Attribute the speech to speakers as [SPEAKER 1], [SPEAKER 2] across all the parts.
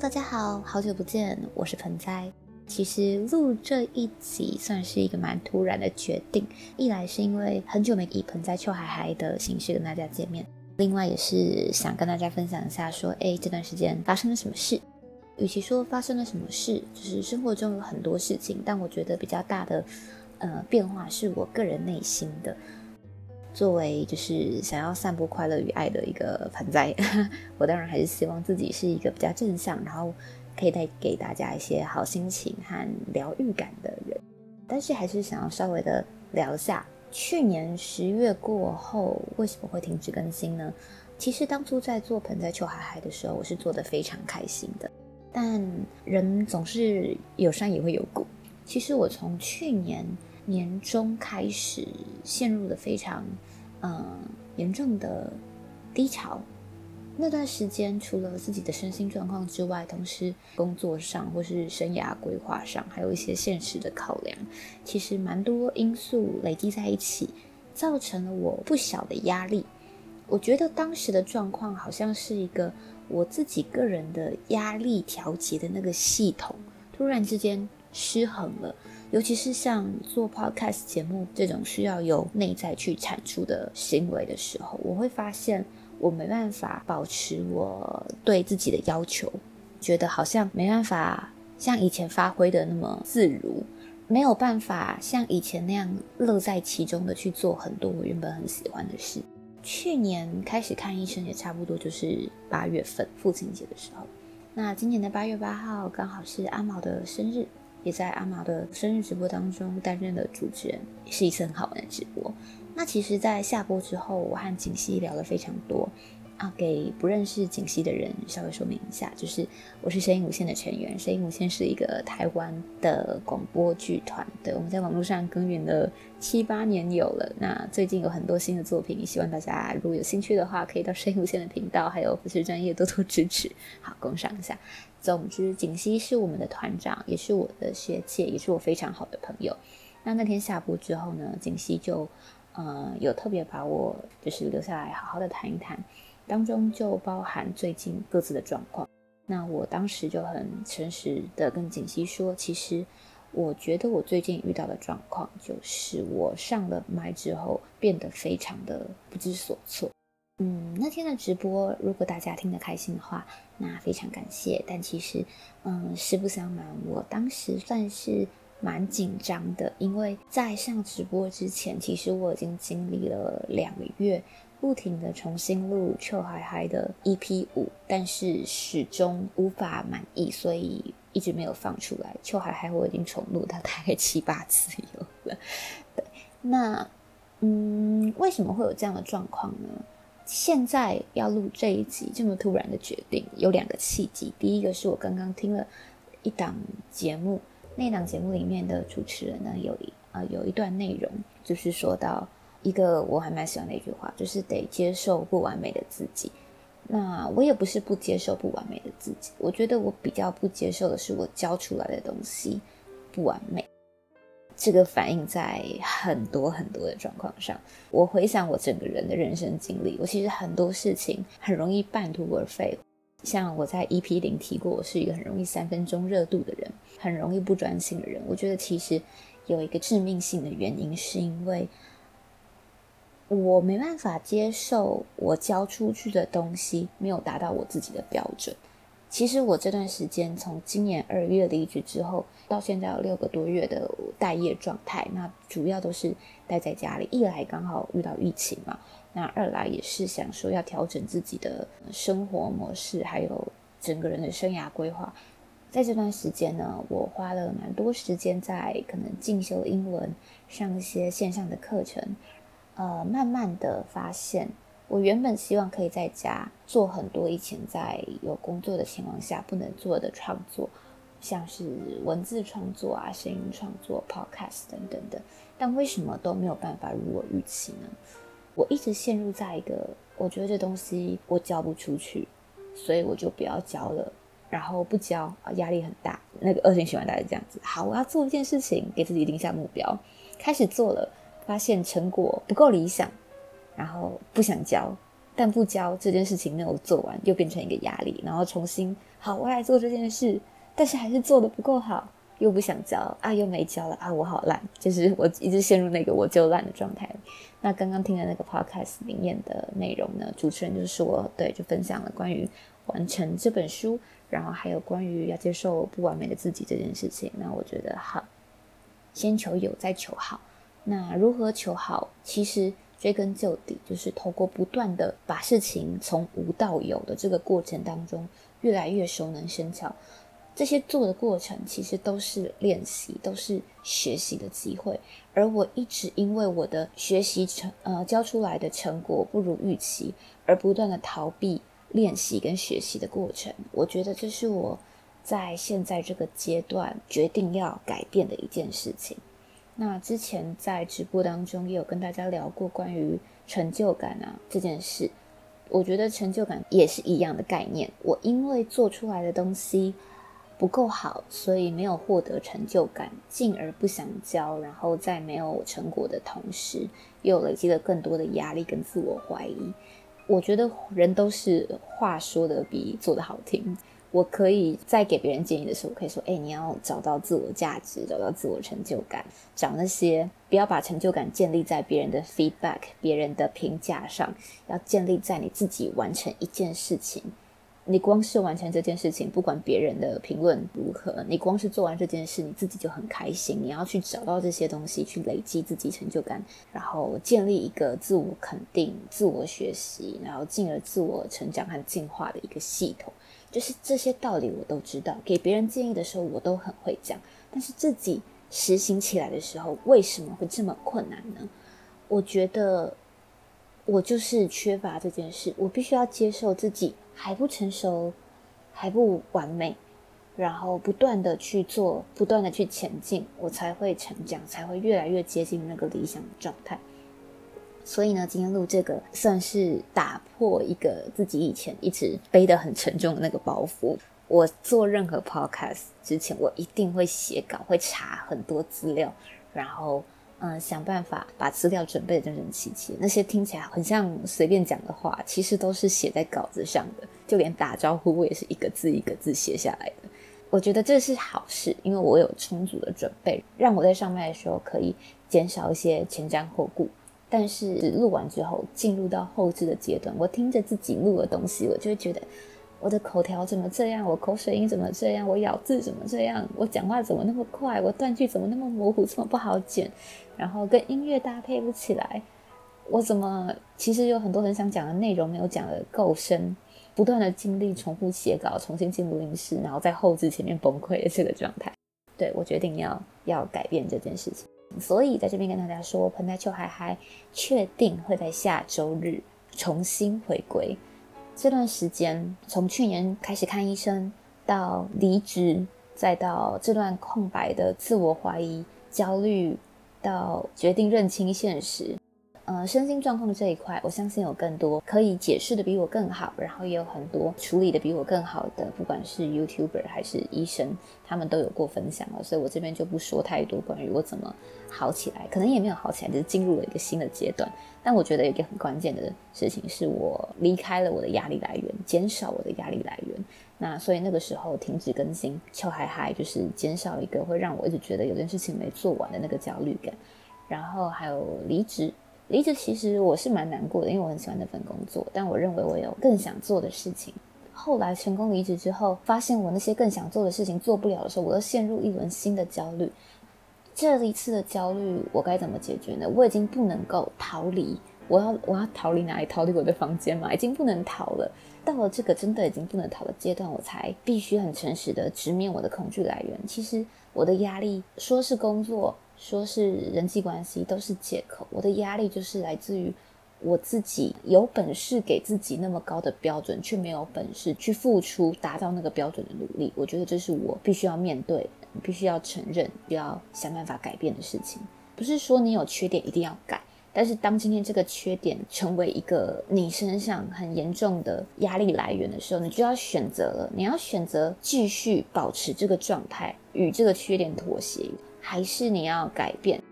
[SPEAKER 1] 大家好，好久不见，我是盆栽。其实录这一集算是一个蛮突然的决定，一来是因为很久没以盆栽秋海海的形式跟大家见面，另外也是想跟大家分享一下，说哎这段时间发生了什么事。与其说发生了什么事，就是生活中有很多事情，但我觉得比较大的呃变化是我个人内心的。作为就是想要散播快乐与爱的一个盆栽，我当然还是希望自己是一个比较正向，然后可以带给大家一些好心情和疗愈感的人。但是还是想要稍微的聊一下，去年十月过后为什么会停止更新呢？其实当初在做盆栽秋海海的时候，我是做的非常开心的。但人总是有山也会有谷。其实我从去年。年中开始陷入了非常，嗯严重的低潮。那段时间，除了自己的身心状况之外，同时工作上或是生涯规划上，还有一些现实的考量，其实蛮多因素累积在一起，造成了我不小的压力。我觉得当时的状况好像是一个我自己个人的压力调节的那个系统，突然之间失衡了。尤其是像做 podcast 节目这种需要由内在去产出的行为的时候，我会发现我没办法保持我对自己的要求，觉得好像没办法像以前发挥的那么自如，没有办法像以前那样乐在其中的去做很多我原本很喜欢的事。去年开始看医生也差不多就是八月份父亲节的时候，那今年的八月八号刚好是阿毛的生日。也在阿玛的生日直播当中担任了主持人，也是一次很好玩的直播。那其实，在下播之后，我和景熙聊了非常多啊。给不认识景熙的人稍微说明一下，就是我是声音无限的成员，声音无限是一个台湾的广播剧团。对，我们在网络上耕耘了七八年有了。那最近有很多新的作品，希望大家如果有兴趣的话，可以到声音无限的频道，还有不是专业多多支持，好，共赏一下。总之，锦溪是我们的团长，也是我的学姐，也是我非常好的朋友。那那天下播之后呢，锦溪就，呃，有特别把我就是留下来好好的谈一谈，当中就包含最近各自的状况。那我当时就很诚实的跟锦溪说，其实我觉得我最近遇到的状况，就是我上了麦之后变得非常的不知所措。嗯，那天的直播，如果大家听得开心的话，那非常感谢。但其实，嗯，实不相瞒，我当时算是蛮紧张的，因为在上直播之前，其实我已经经历了两个月，不停的重新录《臭嗨嗨》的 EP 五，但是始终无法满意，所以一直没有放出来。《臭嗨嗨》我已经重录它大概七八次有了。对，那嗯，为什么会有这样的状况呢？现在要录这一集这么突然的决定，有两个契机。第一个是我刚刚听了一档节目，那档节目里面的主持人呢，有一啊有一段内容，就是说到一个我还蛮喜欢的一句话，就是得接受不完美的自己。那我也不是不接受不完美的自己，我觉得我比较不接受的是我教出来的东西不完美。这个反映在很多很多的状况上。我回想我整个人的人生经历，我其实很多事情很容易半途而废。像我在 EP 零提过，我是一个很容易三分钟热度的人，很容易不专心的人。我觉得其实有一个致命性的原因，是因为我没办法接受我交出去的东西没有达到我自己的标准。其实我这段时间从今年二月离职之后，到现在有六个多月的待业状态。那主要都是待在家里，一来刚好遇到疫情嘛，那二来也是想说要调整自己的生活模式，还有整个人的生涯规划。在这段时间呢，我花了蛮多时间在可能进修英文，上一些线上的课程，呃，慢慢的发现。我原本希望可以在家做很多以前在有工作的情况下不能做的创作，像是文字创作啊、声音创作、podcast 等等的，但为什么都没有办法如我预期呢？我一直陷入在一个我觉得这东西我交不出去，所以我就不要交了，然后不交啊，压力很大。那个恶性循环大概这样子。好，我要做一件事情，给自己定下目标，开始做了，发现成果不够理想。然后不想交，但不交这件事情没有做完，又变成一个压力，然后重新好，我来做这件事，但是还是做的不够好，又不想交啊，又没交了啊，我好烂，就是我一直陷入那个我就烂的状态。那刚刚听的那个 podcast 里面的内容呢，主持人就说，对，就分享了关于完成这本书，然后还有关于要接受不完美的自己这件事情。那我觉得好，先求有，再求好。那如何求好？其实。追根究底，就是透过不断的把事情从无到有的这个过程当中，越来越熟能生巧。这些做的过程其实都是练习，都是学习的机会。而我一直因为我的学习成呃教出来的成果不如预期，而不断的逃避练习跟学习的过程。我觉得这是我在现在这个阶段决定要改变的一件事情。那之前在直播当中也有跟大家聊过关于成就感啊这件事，我觉得成就感也是一样的概念。我因为做出来的东西不够好，所以没有获得成就感，进而不想教，然后在没有成果的同时，又累积了更多的压力跟自我怀疑。我觉得人都是话说的比做的好听。我可以在给别人建议的时候，我可以说：“哎，你要找到自我价值，找到自我成就感，找那些不要把成就感建立在别人的 feedback、别人的评价上，要建立在你自己完成一件事情。你光是完成这件事情，不管别人的评论如何，你光是做完这件事，你自己就很开心。你要去找到这些东西，去累积自己成就感，然后建立一个自我肯定、自我学习，然后进而自我成长和进化的一个系统。”就是这些道理我都知道，给别人建议的时候我都很会讲，但是自己实行起来的时候为什么会这么困难呢？我觉得我就是缺乏这件事，我必须要接受自己还不成熟，还不完美，然后不断的去做，不断的去前进，我才会成长，才会越来越接近那个理想的状态。所以呢，今天录这个算是打破一个自己以前一直背得很沉重的那个包袱。我做任何 podcast 之前，我一定会写稿，会查很多资料，然后嗯想办法把资料准备的整整齐齐。那些听起来很像随便讲的话，其实都是写在稿子上的。就连打招呼，我也是一个字一个字写下来的。我觉得这是好事，因为我有充足的准备，让我在上麦的时候可以减少一些前瞻后顾。但是录完之后，进入到后置的阶段，我听着自己录的东西，我就会觉得我的口条怎么这样，我口水音怎么这样，我咬字怎么这样，我讲话怎么那么快，我断句怎么那么模糊，这么不好剪，然后跟音乐搭配不起来，我怎么其实有很多很想讲的内容没有讲的够深，不断的经历重复写稿，重新进录音室，然后在后置前面崩溃的这个状态，对我决定要要改变这件事情。所以在这边跟大家说，彭大秋海还确定会在下周日重新回归。这段时间，从去年开始看医生，到离职，再到这段空白的自我怀疑、焦虑，到决定认清现实。呃，身心状况这一块，我相信有更多可以解释的比我更好，然后也有很多处理的比我更好的，不管是 YouTuber 还是医生，他们都有过分享了，所以我这边就不说太多关于我怎么好起来，可能也没有好起来，只是进入了一个新的阶段。但我觉得有一个很关键的事情，是我离开了我的压力来源，减少我的压力来源。那所以那个时候停止更新，俏嗨嗨就是减少一个会让我一直觉得有件事情没做完的那个焦虑感，然后还有离职。离职其实我是蛮难过的，因为我很喜欢那份工作，但我认为我有更想做的事情。后来成功离职之后，发现我那些更想做的事情做不了的时候，我又陷入一轮新的焦虑。这一次的焦虑，我该怎么解决呢？我已经不能够逃离，我要我要逃离哪里？逃离我的房间吗？已经不能逃了。到了这个真的已经不能逃的阶段，我才必须很诚实的直面我的恐惧来源。其实我的压力，说是工作。说是人际关系都是借口，我的压力就是来自于我自己有本事给自己那么高的标准，却没有本事去付出达到那个标准的努力。我觉得这是我必须要面对、必须要承认、要想办法改变的事情。不是说你有缺点一定要改，但是当今天这个缺点成为一个你身上很严重的压力来源的时候，你就要选择了，你要选择继续保持这个状态，与这个缺点妥协。还是你要改变，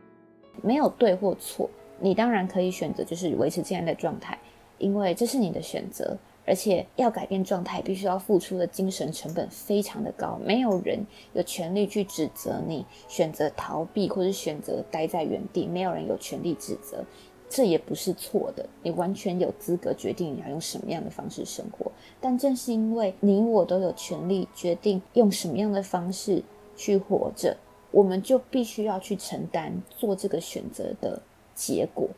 [SPEAKER 1] 没有对或错。你当然可以选择，就是维持现在的状态，因为这是你的选择。而且要改变状态，必须要付出的精神成本非常的高。没有人有权利去指责你选择逃避，或者选择待在原地。没有人有权利指责，这也不是错的。你完全有资格决定你要用什么样的方式生活。但正是因为你我都有权利决定用什么样的方式去活着，我们就必须要去承担做这个选择的结果。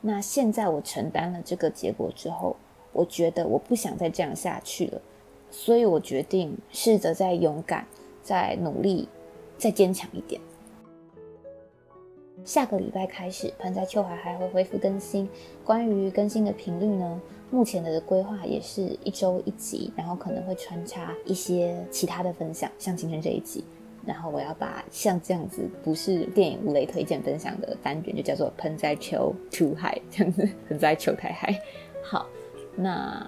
[SPEAKER 1] 那现在我承担了这个结果之后。我觉得我不想再这样下去了，所以我决定试着再勇敢、再努力、再坚强一点。下个礼拜开始，盆栽秋海还会恢复更新。关于更新的频率呢，目前的规划也是一周一集，然后可能会穿插一些其他的分享，像今天这一集。然后我要把像这样子不是电影无雷推荐分享的单元，就叫做盆栽球 too high 这样子，盆栽球太嗨。好。那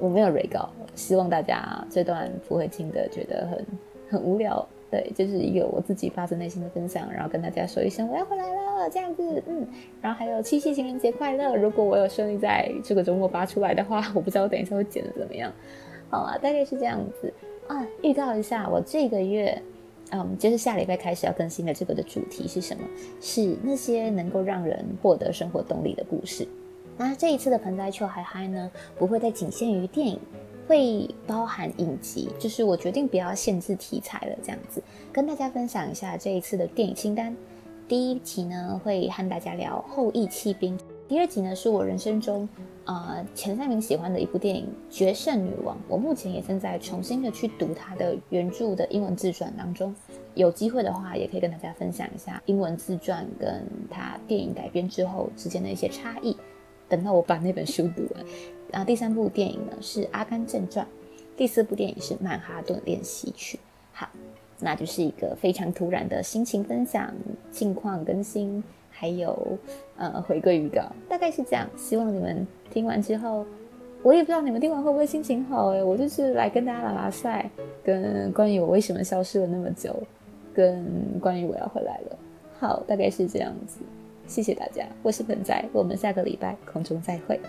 [SPEAKER 1] 我没有 re 稿，希望大家这段不会听的觉得很很无聊。对，就是一个我自己发自内心的分享，然后跟大家说一声我要回来了，这样子，嗯，然后还有七夕情人节快乐。如果我有顺利在这个周末发出来的话，我不知道我等一下会剪的怎么样。好啊，大概是这样子啊。预告一下，我这个月，嗯，就是下礼拜开始要更新的这个的主题是什么？是那些能够让人获得生活动力的故事。那这一次的盆栽秋还嗨呢，不会再仅限于电影，会包含影集，就是我决定不要限制题材了，这样子跟大家分享一下这一次的电影清单。第一集呢会和大家聊《后羿弃兵》，第二集呢是我人生中呃前三名喜欢的一部电影《决胜女王》，我目前也正在重新的去读它的原著的英文自传当中，有机会的话也可以跟大家分享一下英文自传跟它电影改编之后之间的一些差异。等到我把那本书读完，然后第三部电影呢是《阿甘正传》，第四部电影是《曼哈顿练习曲》。好，那就是一个非常突然的心情分享、近况更新，还有呃回归预告，大概是这样。希望你们听完之后，我也不知道你们听完会不会心情好哎。我就是来跟大家拉拉赛，跟关于我为什么消失了那么久，跟关于我要回来了。好，大概是这样子。谢谢大家，我是本仔，我们下个礼拜空中再会。